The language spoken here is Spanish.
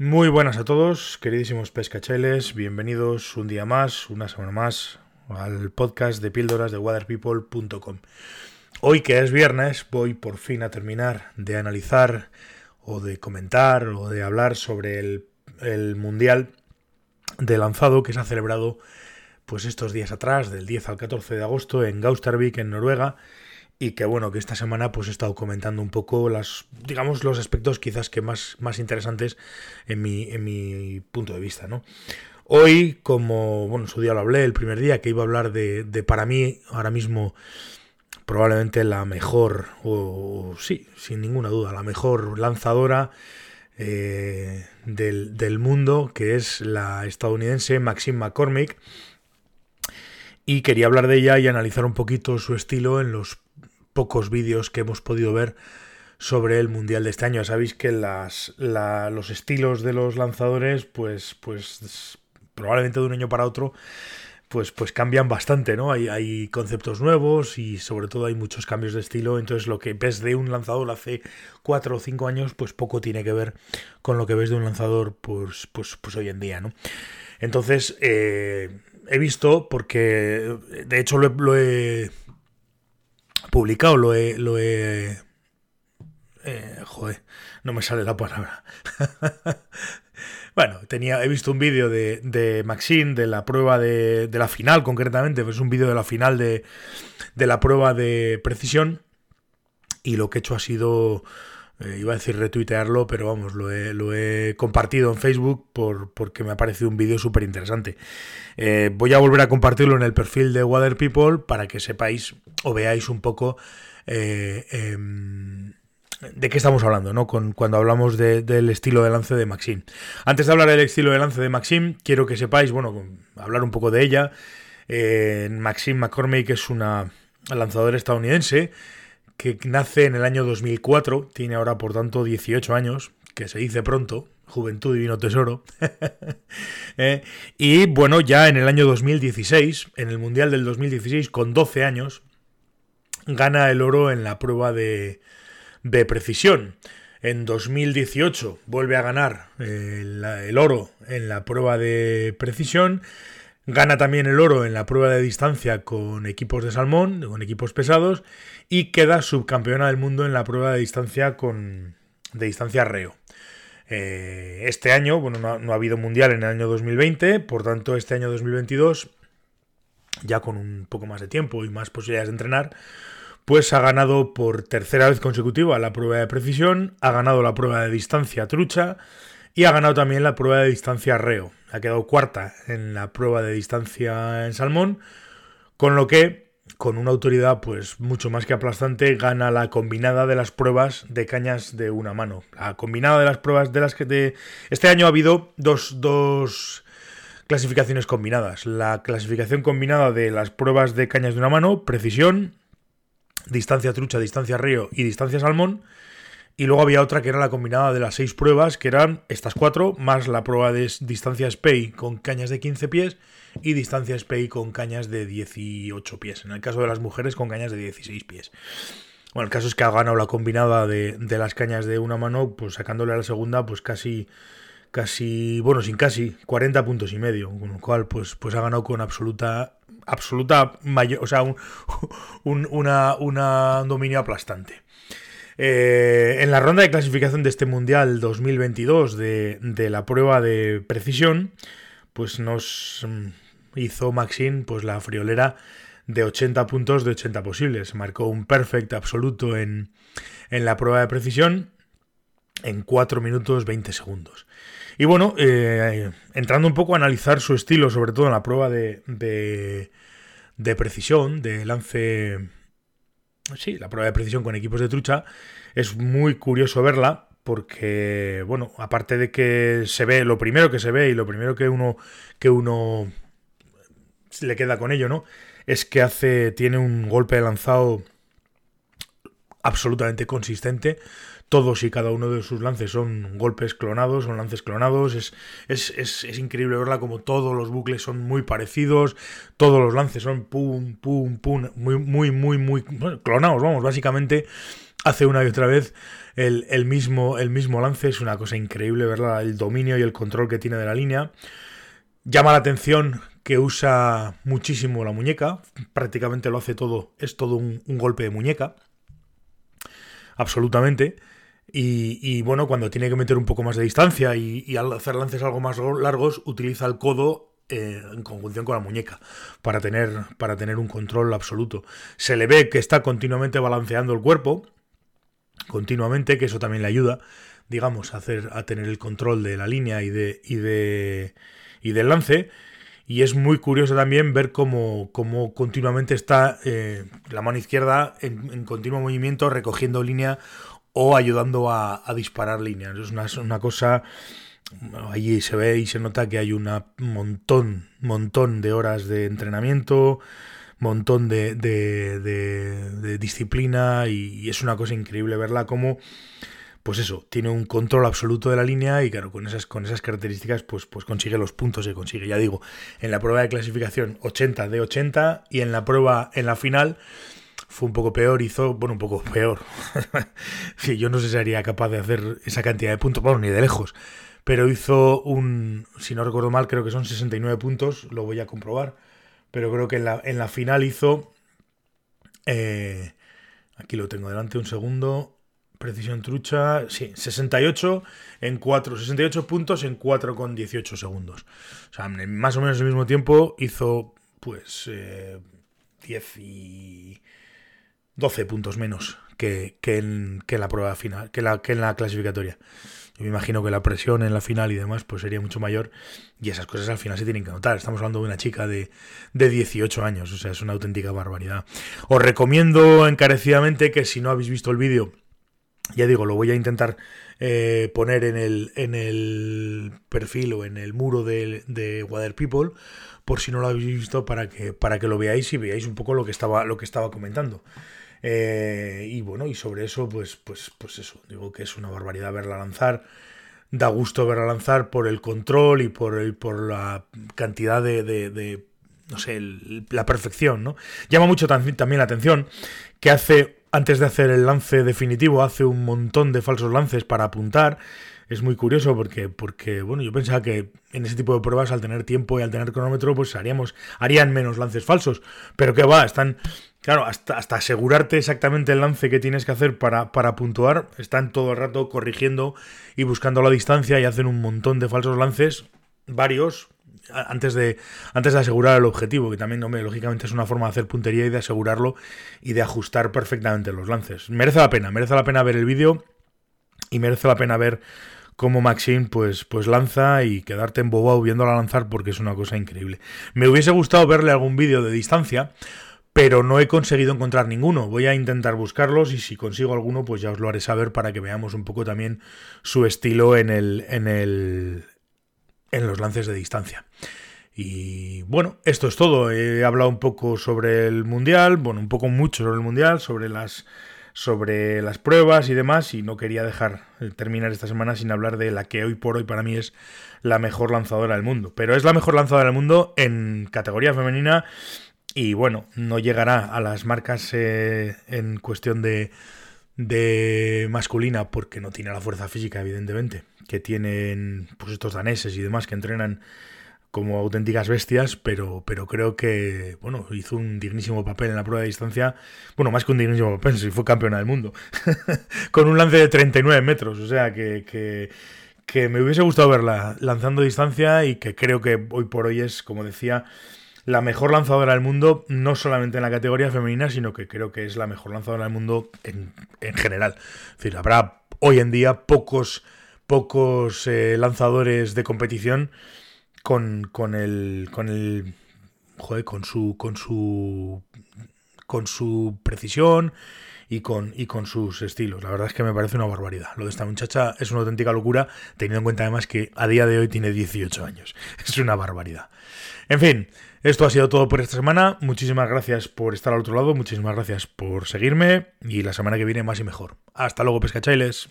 Muy buenas a todos, queridísimos pescacheles, bienvenidos un día más, una semana más, al podcast de píldoras de waterpeople.com. Hoy que es viernes voy por fin a terminar de analizar o de comentar o de hablar sobre el, el Mundial de lanzado que se ha celebrado pues estos días atrás, del 10 al 14 de agosto en Gaustervik, en Noruega, y que bueno, que esta semana pues he estado comentando un poco las, digamos, los aspectos quizás que más, más interesantes en mi, en mi punto de vista, ¿no? Hoy, como, bueno, su día lo hablé el primer día, que iba a hablar de, de para mí, ahora mismo, probablemente la mejor, o sí, sin ninguna duda, la mejor lanzadora eh, del, del, mundo, que es la estadounidense Maxine McCormick. Y quería hablar de ella y analizar un poquito su estilo en los pocos vídeos que hemos podido ver sobre el mundial de este año. Sabéis que los estilos de los lanzadores, pues, pues probablemente de un año para otro, pues, pues cambian bastante, ¿no? Hay, hay conceptos nuevos y sobre todo hay muchos cambios de estilo. Entonces lo que ves de un lanzador hace cuatro o cinco años, pues poco tiene que ver con lo que ves de un lanzador, pues, pues, pues hoy en día, ¿no? Entonces, eh, he visto, porque de hecho lo he publicado, lo he... Lo he eh, joder, no me sale la palabra. bueno, tenía, he visto un vídeo de, de Maxine, de la prueba de, de la final concretamente, es un vídeo de la final de, de la prueba de precisión y lo que he hecho ha sido eh, iba a decir retuitearlo, pero vamos, lo he, compartido en Facebook por, porque me ha parecido un vídeo súper interesante. Eh, voy a volver a compartirlo en el perfil de Water People para que sepáis o veáis un poco eh, eh, de qué estamos hablando, ¿no? Con, cuando hablamos de, del estilo de lance de Maxim. Antes de hablar del estilo de lance de Maxim, quiero que sepáis, bueno, hablar un poco de ella. Maxim McCormick es una lanzadora estadounidense que nace en el año 2004, tiene ahora por tanto 18 años, que se dice pronto, Juventud Divino Tesoro. eh, y bueno, ya en el año 2016, en el Mundial del 2016, con 12 años, gana el oro en la prueba de, de precisión. En 2018 vuelve a ganar el, el oro en la prueba de precisión. Gana también el oro en la prueba de distancia con equipos de salmón, con equipos pesados, y queda subcampeona del mundo en la prueba de distancia con de distancia reo. Eh, este año, bueno, no ha, no ha, habido mundial en el año 2020, por tanto, este año 2022, ya con un poco más de tiempo y más posibilidades de entrenar, pues ha ganado por tercera vez consecutiva la prueba de precisión, ha ganado la prueba de distancia trucha y ha ganado también la prueba de distancia reo. Ha quedado cuarta en la prueba de distancia en salmón, con lo que, con una autoridad pues mucho más que aplastante, gana la combinada de las pruebas de cañas de una mano. La combinada de las pruebas de las que. Este año ha habido dos, dos clasificaciones combinadas. La clasificación combinada de las pruebas de cañas de una mano, precisión, distancia trucha, distancia río y distancia salmón, y luego había otra que era la combinada de las seis pruebas, que eran estas cuatro, más la prueba de distancia SPEI con cañas de 15 pies y distancia SPEI con cañas de 18 pies. En el caso de las mujeres, con cañas de 16 pies. Bueno, el caso es que ha ganado la combinada de, de las cañas de una mano, pues sacándole a la segunda, pues casi, casi, bueno, sin casi, 40 puntos y medio. Con lo cual, pues, pues ha ganado con absoluta, absoluta mayor, o sea, un, un, una, una, un dominio aplastante. Eh, en la ronda de clasificación de este Mundial 2022 de, la prueba de precisión, pues nos hizo Maxine pues la friolera de 80 puntos de 80 posibles. Marcó un perfect absoluto en, la prueba de precisión en 4 minutos 20 segundos. Y bueno, eh, entrando un poco a analizar su estilo, sobre todo en la prueba de, de precisión, de lance sí, la prueba de precisión con equipos de trucha, es muy curioso verla porque, bueno, aparte de que se ve, lo primero que se ve y lo primero que uno, que uno le queda con ello, ¿no? Es que hace, tiene un golpe lanzado absolutamente consistente. Todos y cada uno de sus lances son golpes clonados, son lances clonados. Es, es, es, es, increíble verla como todos los bucles son muy parecidos. Todos los lances son pum, pum, pum. Muy, muy, muy, muy clonados, vamos, básicamente hace una y otra vez el, mismo, el mismo lance. Es una cosa increíble verla, el dominio y el control que tiene de la línea. Llama la atención que usa muchísimo la muñeca. Prácticamente lo hace todo. Es todo un, golpe de muñeca. Absolutamente. Y, bueno, cuando tiene que meter un poco más de distancia y, al hacer lances algo más largos, utiliza el codo eh, en conjunción con la muñeca para tener, para tener un control absoluto. Se le ve que está continuamente balanceando el cuerpo continuamente, que eso también le ayuda, digamos, a, hacer, a tener el control de la línea y, de, y, de, y del lance. Y es muy curioso también ver cómo, cómo continuamente está eh, la mano izquierda en, continuo movimiento, recogiendo línea o ayudando a, disparar líneas. Es una, cosa. Allí se ve y se nota que hay un montón, montón de horas de entrenamiento, montón de, de, disciplina y, es una cosa increíble verla como pues eso, tiene un control absoluto de la línea y claro, con esas, con esas características pues, pues consigue los puntos que consigue. Ya digo, en la prueba de clasificación 80 de 80 y en la prueba, en la final, fue un poco peor, hizo, bueno, un poco peor. yo no sé si sería capaz de hacer esa cantidad de puntos, bueno, ni de lejos, pero hizo un, si no recuerdo mal, creo que son 69 puntos, lo voy a comprobar pero creo que en la, en la final hizo... Eh, aquí lo tengo delante un segundo. Precisión trucha, sí, 68 en 4, 68 puntos en 4 con 18 segundos. O sea, más o menos el mismo tiempo hizo pues 10 eh, y 12 puntos menos que, en, que, en, la prueba final, que, la, que en la clasificatoria. Yo me imagino que la presión en la final y demás pues sería mucho mayor y esas cosas al final se tienen que notar. Estamos hablando de una chica de, de 18 años, o sea, es una auténtica barbaridad. Os recomiendo encarecidamente que si no habéis visto el vídeo, ya digo, lo voy a intentar eh, poner en el, en el perfil o en el muro de, de Water People, por si no lo habéis visto, para que, para que lo veáis y veáis un poco lo que estaba, lo que estaba comentando. Eh, y bueno, y sobre eso, pues, pues, pues eso, digo que es una barbaridad verla lanzar. Da gusto verla lanzar por el control y por, el, por la cantidad de, de, no sé, la perfección, ¿no? Llama mucho también la atención que hace, antes de hacer el lance definitivo, hace un montón de falsos lances para apuntar. Es muy curioso porque, porque, bueno, yo pensaba que en ese tipo de pruebas, al tener tiempo y al tener cronómetro, pues haríamos, harían menos lances falsos. Pero que va, están Claro, hasta, hasta, asegurarte exactamente el lance que tienes que hacer para, para, puntuar, están todo el rato corrigiendo y buscando la distancia y hacen un montón de falsos lances, varios, antes de, antes de asegurar el objetivo, que también, lógicamente es una forma de hacer puntería y de asegurarlo y de ajustar perfectamente los lances. Merece la pena, merece la pena ver el vídeo y merece la pena ver cómo Maxine pues, pues lanza y quedarte embobado viéndola lanzar porque es una cosa increíble. Me hubiese gustado verle algún vídeo de distancia pero no he conseguido encontrar ninguno. Voy a intentar buscarlos y si consigo alguno, pues ya os lo haré saber para que veamos un poco también su estilo en el, en el, en los lances de distancia. Y bueno, esto es todo. He hablado un poco sobre el mundial, bueno, un poco mucho sobre el mundial, sobre las sobre las pruebas y demás y no quería dejar terminar esta semana sin hablar de la que hoy por hoy para mí es la mejor lanzadora del mundo. Pero es la mejor lanzadora del mundo en categoría femenina y bueno, no llegará a las marcas eh, en cuestión de, de masculina porque no tiene la fuerza física, evidentemente, que tienen pues estos daneses y demás que entrenan como auténticas bestias, pero, pero creo que bueno, hizo un dignísimo papel en la prueba de distancia. Bueno, más que un dignísimo papel, si fue campeona del mundo. Con un lance de 39 metros. O sea que, que, me hubiese gustado verla lanzando distancia y que creo que hoy por hoy es, como decía, la mejor lanzadora del mundo, no solamente en la categoría femenina, sino que creo que es la mejor lanzadora del mundo en, general. Es decir, habrá hoy en día pocos, pocos eh, lanzadores de competición con, con el. con el. Joder, con su. con su. con su precisión y con, y con sus estilos. La verdad es que me parece una barbaridad. Lo de esta muchacha es una auténtica locura, teniendo en cuenta además que a día de hoy tiene 18 años. Es una barbaridad. En fin, esto ha sido todo por esta semana. Muchísimas gracias por estar al otro lado, muchísimas gracias por seguirme y la semana que viene más y mejor. Hasta luego, pescachailes.